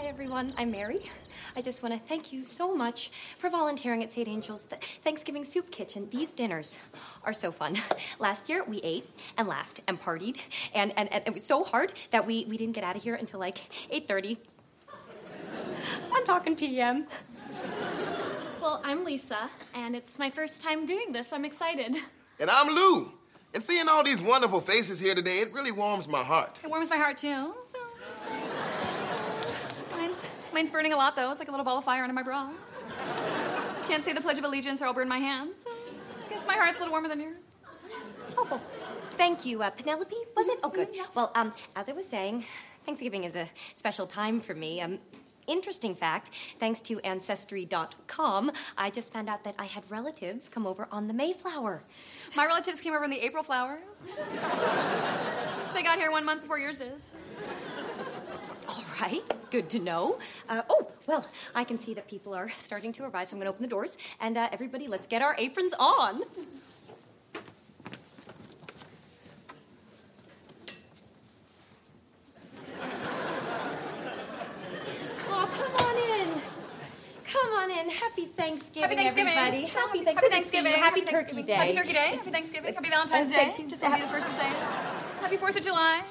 Hi, everyone. I'm Mary. I just want to thank you so much for volunteering at St. Angel's Th- Thanksgiving Soup Kitchen. These dinners are so fun. Last year, we ate and laughed and partied, and, and, and it was so hard that we, we didn't get out of here until like 8.30. I'm talking PM. Well, I'm Lisa, and it's my first time doing this. I'm excited. And I'm Lou. And seeing all these wonderful faces here today, it really warms my heart. It warms my heart too. So, mine's burning a lot though. It's like a little ball of fire under my bra. Can't say the Pledge of Allegiance or I'll burn my hands. So I guess my heart's a little warmer than yours. Oh, well, thank you, uh, Penelope. Was it? Oh, good. Well, um, as I was saying, Thanksgiving is a special time for me. Um, interesting fact: thanks to Ancestry.com, I just found out that I had relatives come over on the Mayflower. My relatives came over in the April flower. so they got here one month before yours did. All right, good to know. Uh, oh, well, I can see that people are starting to arrive, so I'm going to open the doors. And uh, everybody, let's get our aprons on. Oh, come on in. Come on in. Happy Thanksgiving, Happy Thanksgiving. everybody. Happy, Happy Thanksgiving. Happy, Happy Turkey Thanksgiving. Day. Happy Turkey Day. Happy Thanksgiving. Happy Valentine's Day. Just want to be the first to say. Happy Fourth of July.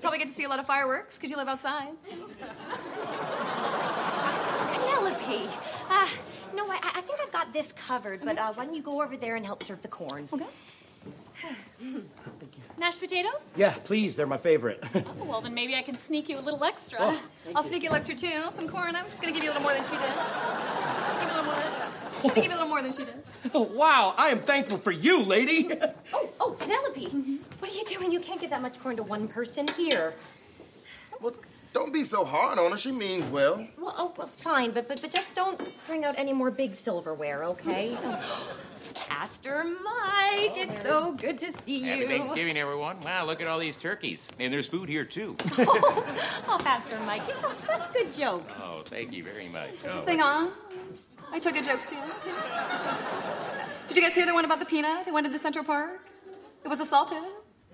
Probably get to see a lot of fireworks because you live outside. Penelope. Uh, no, I, I think I've got this covered, but uh, why don't you go over there and help serve the corn? Okay. Mashed potatoes? Yeah, please, they're my favorite. Oh, well, then maybe I can sneak you a little extra. Oh. I'll sneak you extra too. Some corn. I'm just gonna give you a little more than she did. Give you a little more. I'm gonna give you a little more than she did. wow, I am thankful for you, lady. Oh, oh, Penelope. What are you doing? You can't give that much corn to one person here. Well, don't be so hard on her. She means well. Well, oh, well, fine, but, but but just don't bring out any more big silverware, okay? Pastor Mike, it's so good to see you. Happy Thanksgiving, everyone. Wow, look at all these turkeys. And there's food here, too. Oh, Pastor Mike, you tell such good jokes. Oh, thank you very much. Oh, this Oh, thing on. I took good jokes too. Did you guys hear the one about the peanut who went into Central Park? It was assaulted.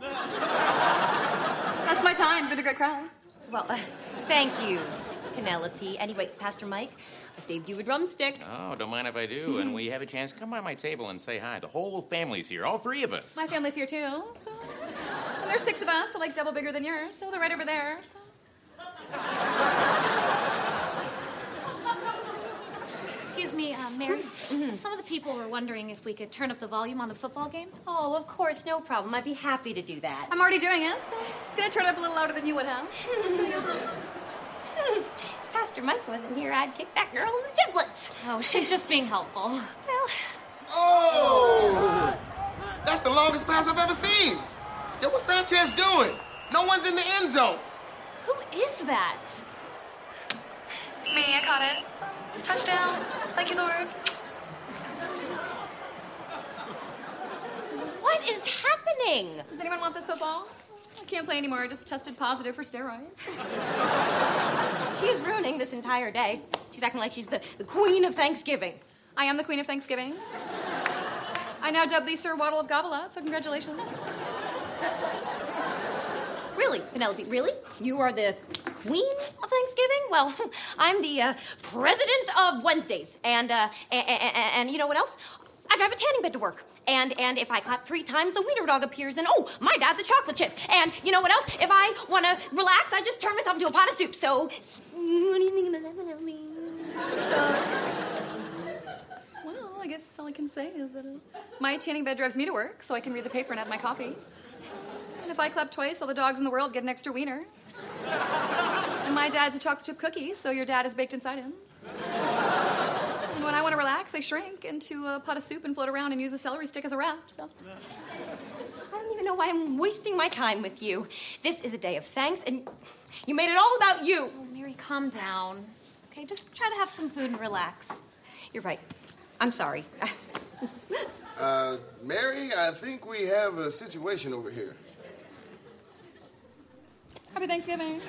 That's my time. Been a great crowd. Well, uh, thank you, Penelope. Anyway, Pastor Mike, I saved you a drumstick. Oh, don't mind if I do. And we have a chance, come by my table and say hi. The whole family's here, all three of us. My family's here too. So and there's six of us, so like double bigger than yours. So they're right over there. So. Excuse me, uh, Mary. Some of the people were wondering if we could turn up the volume on the football game. Oh, of course, no problem. I'd be happy to do that. I'm already doing it, so I'm just gonna turn it up a little louder than you would have. Just doing it. Hmm. Pastor Mike wasn't here. I'd kick that girl in the giblets. Oh, she's just being helpful. Well, Oh! That's the longest pass I've ever seen. Yo, what's Sanchez doing? No one's in the end zone. Who is that? It's me. I caught it. Touchdown. Thank you, Lord. what is happening? Does anyone want this football? I can't play anymore. I just tested positive for steroids. She is ruining this entire day. She's acting like she's the, the queen of Thanksgiving. I am the queen of Thanksgiving. I now dub thee Sir Waddle of Gobbleout, so congratulations. Really, Penelope, really? You are the queen of Thanksgiving? Well, I'm the uh, president of Wednesdays. And, uh, and, and, you know what else? I drive a tanning bed to work. And and if I clap three times, a wiener dog appears, and oh, my dad's a chocolate chip. And you know what else? If I want to relax, I just turn myself into a pot of soup. So, what do you think about that? Well, I guess all I can say is that my tanning bed drives me to work, so I can read the paper and have my coffee. And if I clap twice, all the dogs in the world get an extra wiener. And my dad's a chocolate chip cookie, so your dad is baked inside him. And when I want to relax, I shrink into a pot of soup and float around and use a celery stick as a raft. So. I don't even know why I'm wasting my time with you. This is a day of thanks, and you made it all about you. Oh, Mary, calm down. Okay, just try to have some food and relax. You're right. I'm sorry. Uh, Mary, I think we have a situation over here. Happy Thanksgiving.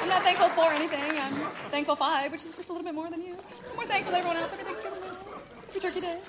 I'm not thankful for anything. I'm thankful five, which is just a little bit more than you. I'm more thankful than everyone else. Happy Thanksgiving. Happy Turkey Day.